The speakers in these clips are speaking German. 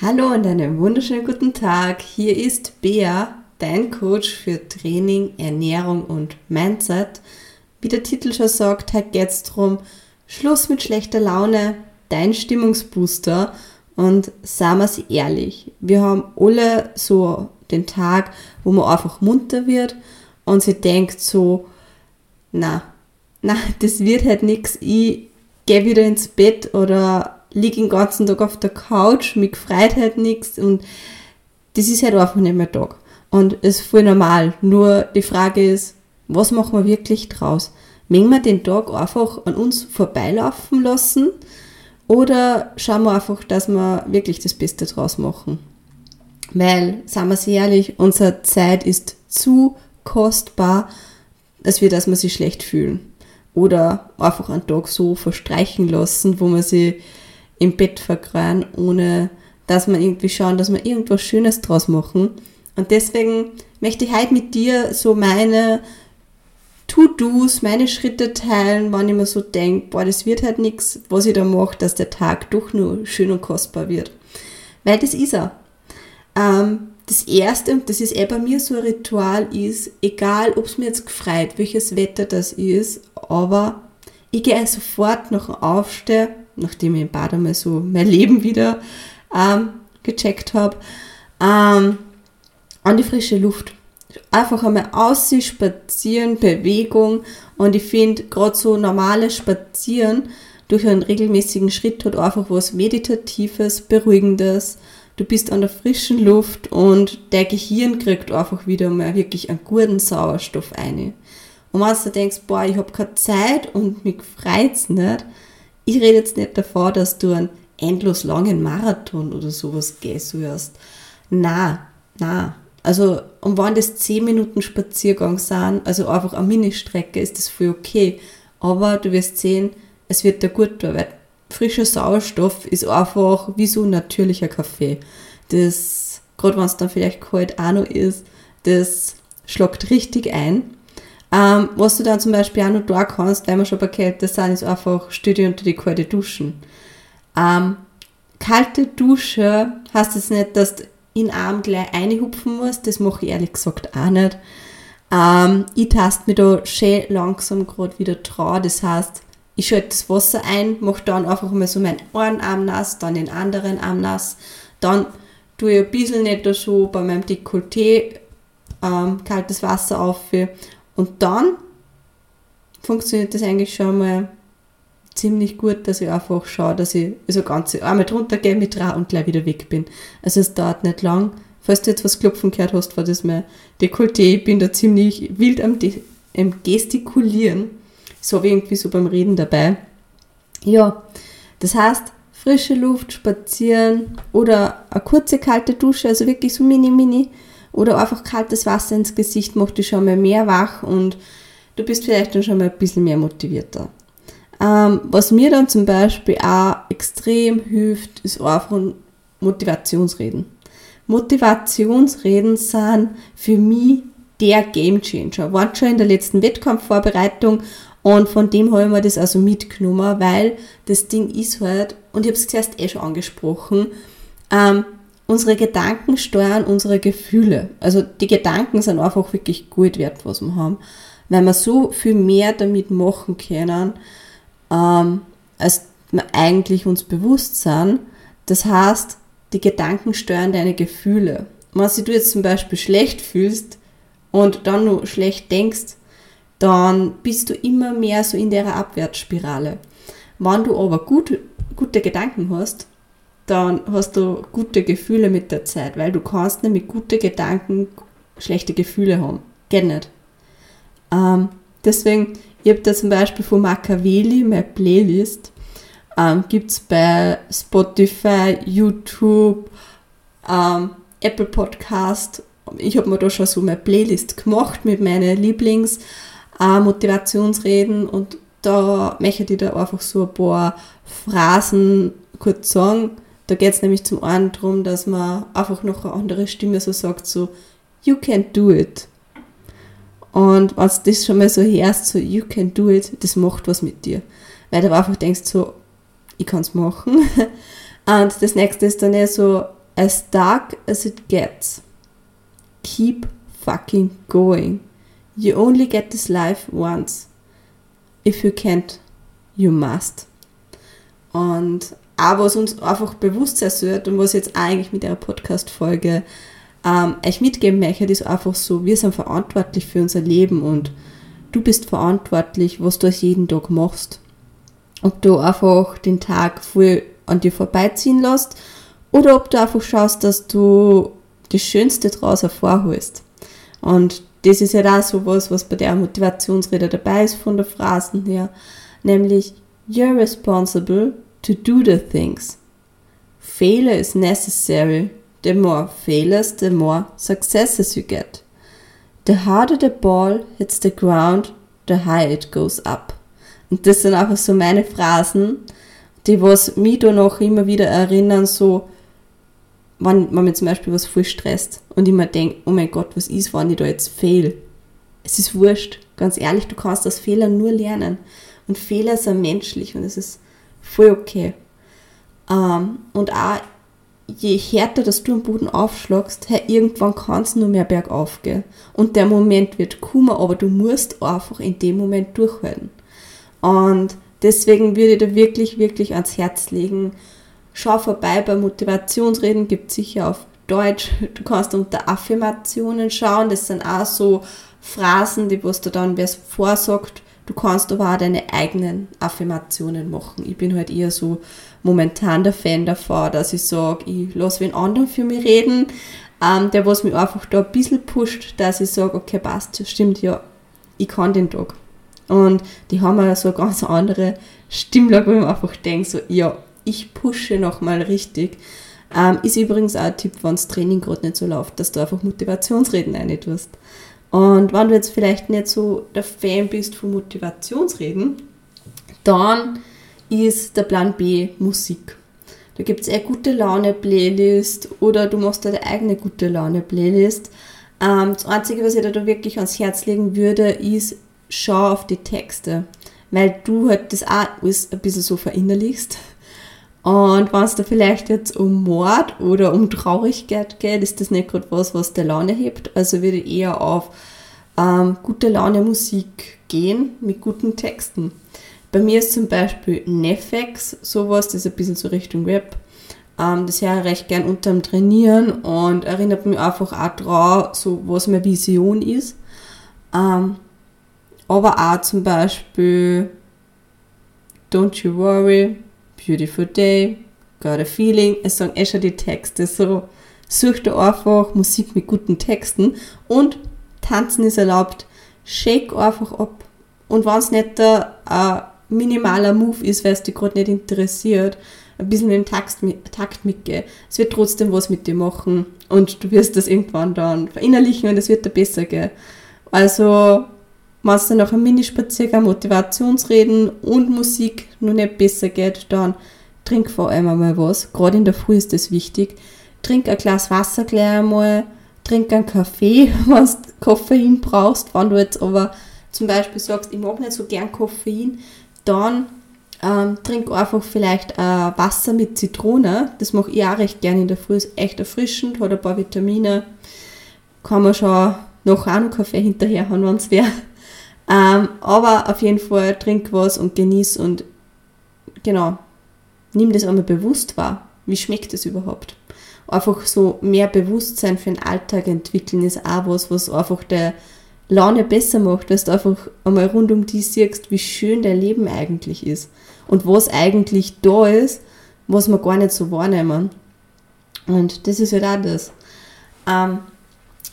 Hallo und einen wunderschönen guten Tag. Hier ist Bea, dein Coach für Training, Ernährung und Mindset. Wie der Titel schon sagt, heute geht es darum, Schluss mit schlechter Laune, dein Stimmungsbooster. Und sagen wir es ehrlich, wir haben alle so den Tag, wo man einfach munter wird und sie denkt so, na, na, das wird halt nichts, ich gehe wieder ins Bett oder liege den ganzen Tag auf der Couch, mich freut halt nichts und das ist halt einfach nicht mehr Tag. Und es ist voll normal. Nur die Frage ist, was machen wir wirklich draus? Mengen wir den Tag einfach an uns vorbeilaufen lassen oder schauen wir einfach, dass wir wirklich das Beste draus machen? Weil, sagen wir es ehrlich, unsere Zeit ist zu kostbar, als wir, dass wir sich schlecht fühlen. Oder einfach einen Tag so verstreichen lassen, wo man sich im Bett vergrauen, ohne dass wir irgendwie schauen, dass wir irgendwas Schönes draus machen. Und deswegen möchte ich heute mit dir so meine To-Dos, meine Schritte teilen, wann ich mir so denke, boah, das wird halt nichts, was ich da mache, dass der Tag doch nur schön und kostbar wird. Weil das ist er. Ähm, das erste, und das ist eh bei mir so ein Ritual, ist, egal ob es mir jetzt gefreut, welches Wetter das ist, aber ich gehe sofort nach dem Aufstehen nachdem ich im Bad einmal so mein Leben wieder ähm, gecheckt habe, ähm, an die frische Luft. Einfach einmal aussehen, spazieren, Bewegung und ich finde gerade so normales Spazieren durch einen regelmäßigen Schritt hat einfach was Meditatives, Beruhigendes. Du bist an der frischen Luft und der Gehirn kriegt einfach wieder mal wirklich einen guten Sauerstoff ein. Und wenn du denkst, boah, ich habe keine Zeit und mich freut's nicht, ich rede jetzt nicht davor, dass du einen endlos langen Marathon oder sowas gehst wirst. Na, na. Also, und wenn das 10 Minuten Spaziergang sind, also einfach eine Ministrecke, ist das voll okay. Aber du wirst sehen, es wird dir gut tun, weil frischer Sauerstoff ist einfach wie so ein natürlicher Kaffee. Das, gerade wenn es dann vielleicht kalt auch noch ist, das schlagt richtig ein. Ähm, was du dann zum Beispiel auch noch da kannst, wenn wir schon bei Kälte sind, ist einfach dich unter die kalte Duschen. Ähm, kalte Dusche heißt das nicht, dass du in den Arm gleich einhupfen musst, das mache ich ehrlich gesagt auch nicht. Ähm, ich taste mich da schön langsam gerade wieder dran, das heißt, ich schalte das Wasser ein, mache dann einfach mal so meinen einen Arm nass, dann den anderen Arm nass, dann tue ich ein bisschen nicht so bei meinem Dekolleté ähm, kaltes Wasser auf und dann funktioniert das eigentlich schon mal ziemlich gut, dass ich einfach schaue, dass ich also ganze einmal drunter gehe mit dran und gleich wieder weg bin. Also es dauert nicht lang. Falls du jetzt was klopfen gehört hast, war das mein Dekolleté. Ich bin da ziemlich wild am, am Gestikulieren. So wie irgendwie so beim Reden dabei. Ja, das heißt, frische Luft, spazieren oder eine kurze kalte Dusche, also wirklich so mini, mini oder einfach kaltes Wasser ins Gesicht macht dich schon mal mehr wach und du bist vielleicht dann schon mal ein bisschen mehr motivierter. Ähm, was mir dann zum Beispiel auch extrem hilft, ist einfach Motivationsreden. Motivationsreden sind für mich der Gamechanger. Waren schon in der letzten Wettkampfvorbereitung und von dem habe ich mir das also mitgenommen, weil das Ding ist halt, und ich habe es zuerst eh schon angesprochen, ähm, unsere Gedanken steuern unsere Gefühle. Also die Gedanken sind einfach wirklich gut wert, was wir haben, weil wir so viel mehr damit machen können, ähm, als wir eigentlich uns bewusst sind. Das heißt, die Gedanken steuern deine Gefühle. Wenn du jetzt zum Beispiel schlecht fühlst und dann nur schlecht denkst, dann bist du immer mehr so in der Abwärtsspirale. Wenn du aber gut, gute Gedanken hast, dann hast du gute Gefühle mit der Zeit, weil du kannst nicht mit guten Gedanken schlechte Gefühle haben. Geht nicht. Ähm, deswegen, ich habe da zum Beispiel von Machiavelli, meine Playlist, ähm, gibt es bei Spotify, YouTube, ähm, Apple Podcast. Ich habe mir da schon so meine Playlist gemacht mit meinen Lieblings-Motivationsreden äh, und da möchte ich da einfach so ein paar Phrasen kurz sagen, da geht es nämlich zum einen darum, dass man einfach noch eine andere Stimme so sagt, so, you can do it. Und du das schon mal so hörst, so, you can do it, das macht was mit dir. Weil du einfach denkst, so, ich kann es machen. Und das nächste ist dann eher so, as dark as it gets, keep fucking going. You only get this life once. If you can't, you must. Und auch was uns einfach bewusst sein sollte und was jetzt eigentlich mit der Podcast-Folge ähm, euch mitgeben möchte, ist einfach so, wir sind verantwortlich für unser Leben und du bist verantwortlich, was du jeden Tag machst. Ob du einfach den Tag voll an dir vorbeiziehen lässt oder ob du einfach schaust, dass du das Schönste draus hervorholst. Und das ist ja auch so was, was bei der Motivationsrede dabei ist von der Phrasen her, nämlich You're responsible to do the things. Failure is necessary. The more failures, the more successes you get. The harder the ball hits the ground, the higher it goes up. Und das sind einfach so meine Phrasen, die was mich da noch immer wieder erinnern, so, wenn man mir zum Beispiel was voll stresst und ich mir denke, oh mein Gott, was ist, wenn ich da jetzt fehl? Es ist wurscht. Ganz ehrlich, du kannst aus Fehlern nur lernen. Und Fehler sind menschlich und es ist voll okay. Ähm, und auch, je härter dass du am Boden aufschlagst, hey, irgendwann kann es nur mehr bergauf gehen. Und der Moment wird kommen, aber du musst einfach in dem Moment durchhalten. Und deswegen würde ich da wirklich, wirklich ans Herz legen, schau vorbei bei Motivationsreden, gibt sicher auf Deutsch. Du kannst unter Affirmationen schauen, das sind auch so Phrasen, die was du dann wer vorsagt, Du kannst aber auch deine eigenen Affirmationen machen. Ich bin halt eher so momentan der Fan davon, dass ich sage, ich lasse wen anderen für mich reden, ähm, der was mich einfach da ein bisschen pusht, dass ich sage, okay, passt, stimmt, ja, ich kann den Tag. Und die haben ja so eine ganz andere Stimmlage, wo ich mir einfach denke, so, ja, ich pushe nochmal richtig. Ähm, ist übrigens auch ein Tipp, wenn das Training gerade nicht so läuft, dass du einfach Motivationsreden rein tust. Und wenn du jetzt vielleicht nicht so der Fan bist von Motivationsreden, dann ist der Plan B Musik. Da gibt es eine gute Laune-Playlist oder du machst deine eigene gute Laune-Playlist. Ähm, das Einzige, was ich da wirklich ans Herz legen würde, ist, schau auf die Texte. Weil du halt das auch alles ein bisschen so verinnerlichst. Und wenn es da vielleicht jetzt um Mord oder um Traurigkeit geht, ist das nicht gerade was, was der Laune hebt. Also würde ich eher auf ähm, gute Laune Musik gehen mit guten Texten. Bei mir ist zum Beispiel Nefex sowas, das ist ein bisschen so Richtung Rap. Ähm, das höre ich recht gern unterm Trainieren und erinnert mich einfach auch daran, so was meine Vision ist. Ähm, aber auch zum Beispiel Don't You Worry Beautiful Day, Got a Feeling. Es sagen eh schon die Texte so. Such dir einfach Musik mit guten Texten und tanzen ist erlaubt. Shake einfach ab. Und wenn es nicht der äh, minimaler Move ist, weil es dich gerade nicht interessiert, ein bisschen den Takt, Takt mitgehen. Es wird trotzdem was mit dir machen und du wirst das irgendwann dann verinnerlichen und es wird dir besser gehen. Also, wenn es nach einem Minispaziergang Motivationsreden und Musik noch nicht besser geht, dann trink vor allem einmal was. Gerade in der Früh ist das wichtig. Trink ein Glas Wasser gleich einmal, trink einen Kaffee, wenn du Koffein brauchst. Wenn du jetzt aber zum Beispiel sagst, ich mag nicht so gern Koffein, dann ähm, trink einfach vielleicht äh, Wasser mit Zitrone. Das mache ich auch recht gerne in der Früh. Ist echt erfrischend, hat ein paar Vitamine. Kann man schon noch einen Kaffee hinterher haben, wenn es wäre. Ähm, aber auf jeden Fall trink was und genieß und genau, nimm das einmal bewusst wahr. Wie schmeckt es überhaupt? Einfach so mehr Bewusstsein für den Alltag entwickeln ist auch was, was einfach der Laune besser macht, dass du einfach einmal rund um die siehst, wie schön dein Leben eigentlich ist und was eigentlich da ist, was wir gar nicht so wahrnehmen. Und das ist halt auch das. Ähm,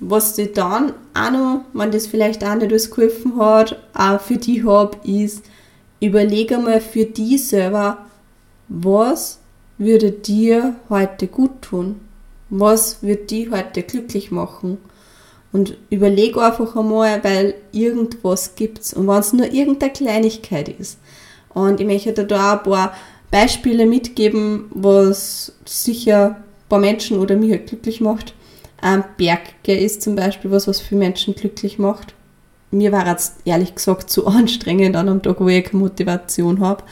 was ich dann auch noch, wenn das vielleicht auch nicht alles geholfen hat, auch für die habe, ist, überlege mal für die selber, was würde dir heute gut tun? Was würde die heute glücklich machen? Und überleg einfach einmal, weil irgendwas gibt's und wenn es nur irgendeine Kleinigkeit ist. Und ich möchte da auch ein paar Beispiele mitgeben, was sicher ein paar Menschen oder mich halt glücklich macht. Ähm, Berge ist zum Beispiel was, was viele Menschen glücklich macht. Mir war jetzt ehrlich gesagt zu anstrengend an einem Tag, wo ich keine Motivation habe.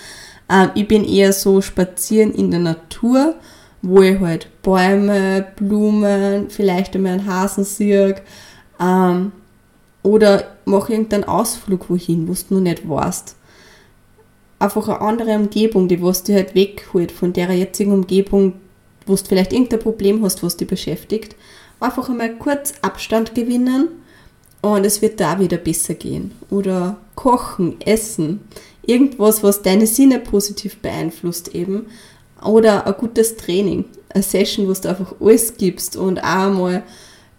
Ähm, ich bin eher so spazieren in der Natur wo ich halt Bäume, Blumen, vielleicht einmal einen Hasen sehe, ähm, oder mache irgendeinen Ausflug wohin, wo du noch nicht weißt. Einfach eine andere Umgebung, die was dich halt wegholt von der jetzigen Umgebung, wo du vielleicht irgendein Problem hast, was dich beschäftigt. Einfach einmal kurz Abstand gewinnen und es wird da wieder besser gehen. Oder kochen, essen, irgendwas, was deine Sinne positiv beeinflusst eben. Oder ein gutes Training, eine Session, wo du einfach alles gibst und auch einmal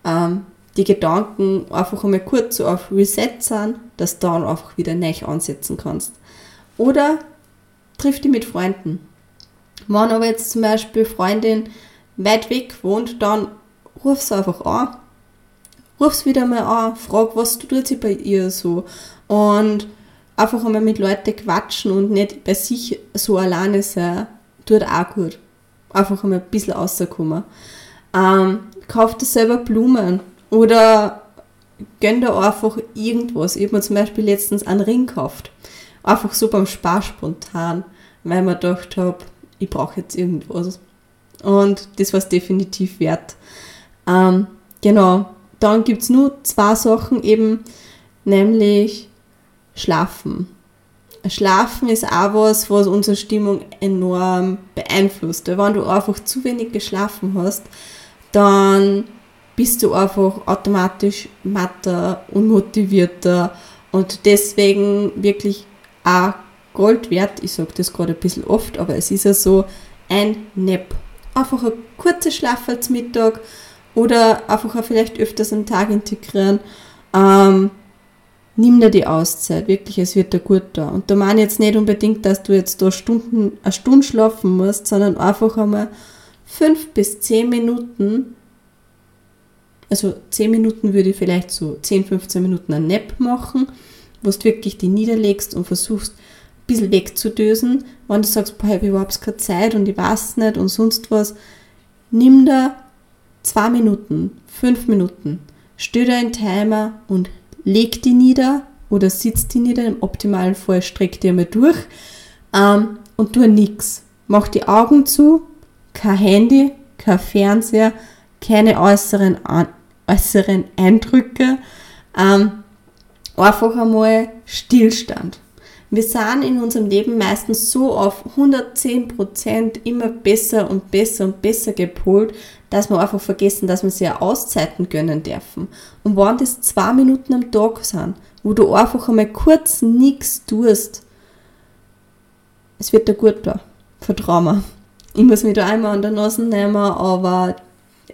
ähm, die Gedanken einfach einmal kurz so auf Reset sind, dass du dann einfach wieder neu ansetzen kannst. Oder triff dich mit Freunden. Wenn aber jetzt zum Beispiel Freundin weit weg wohnt, dann ruf sie einfach an. Ruf sie wieder mal an, frag, was tut sie bei ihr so. Und einfach einmal mit Leuten quatschen und nicht bei sich so alleine sein, tut auch gut. Einfach einmal ein bisschen rauskommen. Ähm, kauf dir selber Blumen oder gönn dir einfach irgendwas. Ich habe mir zum Beispiel letztens einen Ring gekauft. Einfach so beim Spar spontan, weil ich mir gedacht habe, ich brauche jetzt irgendwas. Und das war es definitiv wert. Ähm, genau, dann gibt es nur zwei Sachen eben, nämlich Schlafen. Schlafen ist auch was, was unsere Stimmung enorm beeinflusst. Weil wenn du einfach zu wenig geschlafen hast, dann bist du einfach automatisch matter, unmotivierter und deswegen wirklich auch Gold wert. Ich sage das gerade ein bisschen oft, aber es ist ja so ein Nap. Einfach ein kurzer Schlaf als Mittag oder einfach auch vielleicht öfters am Tag integrieren. Ähm, nimm dir die Auszeit, wirklich, es wird dir gut da. Und da meine ich jetzt nicht unbedingt, dass du jetzt da Stunden, eine Stunde schlafen musst, sondern einfach einmal fünf bis zehn Minuten, also zehn Minuten würde ich vielleicht so 10, 15 Minuten ein Nap machen, wo du wirklich die niederlegst und versuchst, ein bisschen wegzudösen. Wenn du sagst, boah, ich habe überhaupt keine Zeit und ich weiß nicht und sonst was, nimm da zwei Minuten, fünf Minuten, stell dir einen Timer und leg die nieder oder sitz die nieder. Im optimalen Fall streck die einmal durch ähm, und tu nichts. Mach die Augen zu, kein Handy, kein Fernseher, keine äußeren, äußeren Eindrücke. Ähm, einfach einmal Stillstand. Wir sind in unserem Leben meistens so auf 110% immer besser und besser und besser gepolt, dass wir einfach vergessen, dass wir sich ja Auszeiten gönnen dürfen. Und wenn das zwei Minuten am Tag sind, wo du einfach einmal kurz nichts tust, es wird dir gut da. Vertrau mir. Ich muss mich da einmal an der Nase nehmen, aber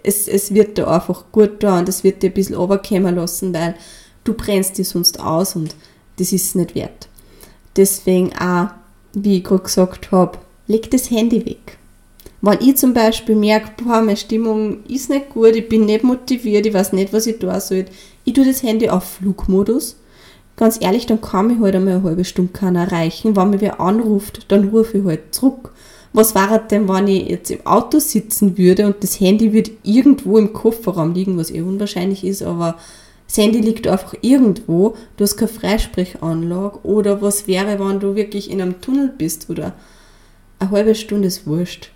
es, es wird dir einfach gut da und es wird dir ein bisschen runterkommen lassen, weil du brennst dich sonst aus und das ist nicht wert. Deswegen auch, wie ich gerade gesagt habe, leg das Handy weg. Wenn ich zum Beispiel merke, boah, meine Stimmung ist nicht gut, ich bin nicht motiviert, ich weiß nicht, was ich tun soll, ich tue das Handy auf Flugmodus. Ganz ehrlich, dann kann mich halt einmal eine halbe Stunde keiner erreichen. Wenn mich wer anruft, dann rufe ich halt zurück. Was wäre denn, wenn ich jetzt im Auto sitzen würde und das Handy würde irgendwo im Kofferraum liegen, was eh unwahrscheinlich ist, aber das Handy liegt einfach irgendwo, du hast keine Freisprechanlage oder was wäre, wenn du wirklich in einem Tunnel bist oder eine halbe Stunde ist wurscht.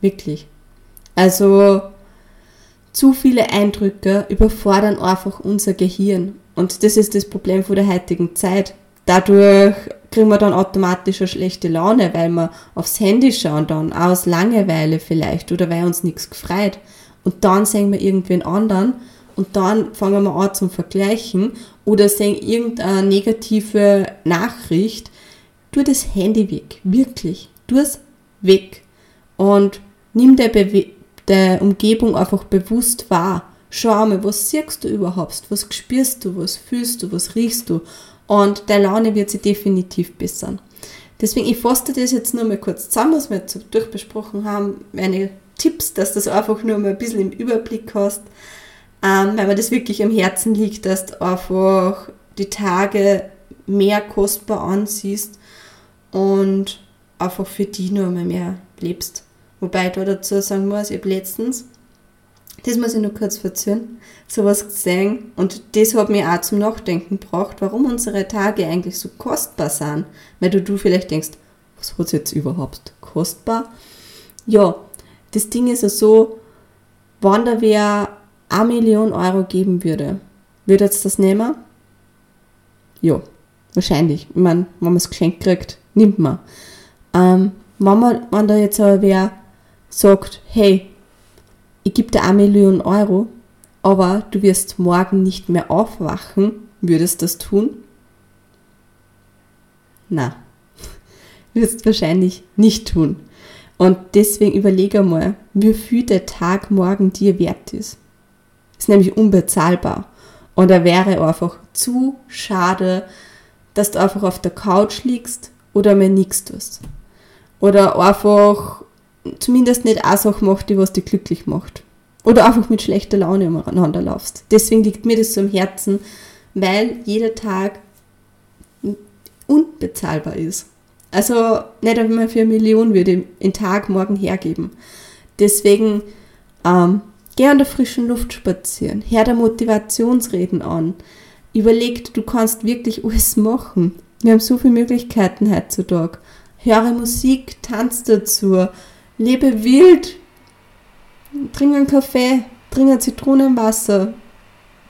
Wirklich. Also zu viele Eindrücke überfordern einfach unser Gehirn. Und das ist das Problem von der heutigen Zeit. Dadurch kriegen wir dann automatisch eine schlechte Laune, weil wir aufs Handy schauen dann, aus Langeweile vielleicht oder weil uns nichts gefreut. Und dann sehen wir irgendwen anderen und dann fangen wir an zum Vergleichen oder sehen irgendeine negative Nachricht. Tu das Handy weg, wirklich. Tu es weg. Und nimm der, Bewe der Umgebung einfach bewusst wahr. Schau mal, was siehst du überhaupt? Was spürst du? Was fühlst du? Was riechst du? Und der Laune wird sich definitiv bessern. Deswegen, ich fasse das jetzt nur mal kurz zusammen, was wir jetzt durchbesprochen haben. Meine Tipps, dass du das einfach nur mal ein bisschen im Überblick hast ähm, weil mir das wirklich am Herzen liegt, dass du einfach die Tage mehr kostbar ansiehst und einfach für die nur einmal mehr lebst. Wobei ich da dazu sagen muss, ich habe letztens, das muss ich nur kurz verzögern, sowas gesehen und das hat mich auch zum Nachdenken gebracht, warum unsere Tage eigentlich so kostbar sind. Weil du, du vielleicht denkst, was hat es jetzt überhaupt kostbar? Ja, das Ding ist ja so, wenn da wer eine Million Euro geben würde, würde jetzt das nehmen? Ja, wahrscheinlich. Ich meine, wenn man es geschenkt kriegt, nimmt man. Ähm, wenn, man, wenn da jetzt aber wer sagt, hey, ich gebe dir eine Million Euro, aber du wirst morgen nicht mehr aufwachen, würdest du das tun? Na, wirst wahrscheinlich nicht tun. Und deswegen überlege mal, wie viel der Tag morgen dir wert ist. Ist nämlich unbezahlbar. Und er wäre einfach zu schade, dass du einfach auf der Couch liegst oder mir nichts tust. Oder einfach zumindest nicht eine Sache macht, die was dich glücklich macht. Oder einfach mit schlechter Laune umeinander laufst. Deswegen liegt mir das so am Herzen, weil jeder Tag unbezahlbar ist. Also nicht einmal für eine Million würde ich den Tag morgen hergeben. Deswegen ähm, geh an der frischen Luft spazieren, hör der Motivationsreden an. Überleg, du kannst wirklich alles machen. Wir haben so viele Möglichkeiten heutzutage. Höre Musik, tanz dazu, lebe wild, trink einen Kaffee, trink ein Zitronenwasser,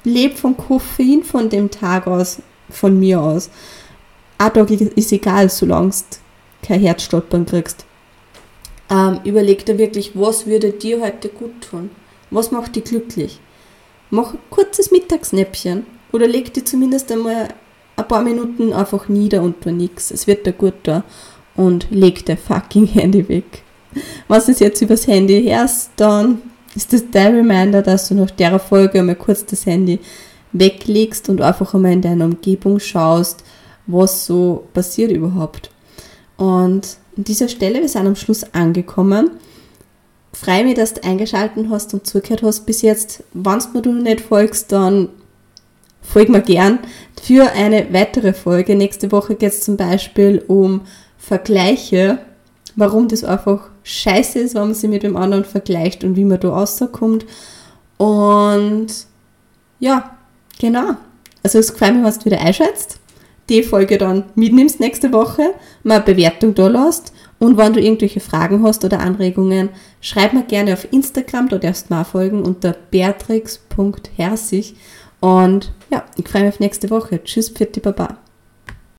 leb vom Koffein von dem Tag aus, von mir aus. Ein Tag ist egal, solange du kein Herzstolpern kriegst. Ähm, überleg dir wirklich, was würde dir heute gut tun? Was macht dich glücklich? Mach ein kurzes Mittagsnäppchen oder leg dir zumindest einmal ein paar Minuten einfach nieder und tu nichts. Es wird dir gut da. Und leg dein fucking Handy weg. Was du jetzt übers Handy hörst, dann ist das dein Reminder, dass du nach der Folge einmal kurz das Handy weglegst und einfach einmal in deiner Umgebung schaust, was so passiert überhaupt. Und an dieser Stelle, wir sind am Schluss angekommen. Freue mich, dass du eingeschaltet hast und zugehört hast bis jetzt. Wenn du mir nicht folgst, dann folg mir gern für eine weitere Folge. Nächste Woche geht es zum Beispiel um Vergleiche, warum das einfach scheiße ist, wenn man sich mit dem anderen vergleicht und wie man da rauskommt. Und ja, genau. Also es freut mich, was du wieder einschätzt die Folge dann mitnimmst nächste Woche, mal Bewertung da lässt und wenn du irgendwelche Fragen hast oder Anregungen, schreib mir gerne auf Instagram, dort darfst du mal folgen unter beatrix.herzig und ja, ich freue mich auf nächste Woche. Tschüss, Pfitti Baba.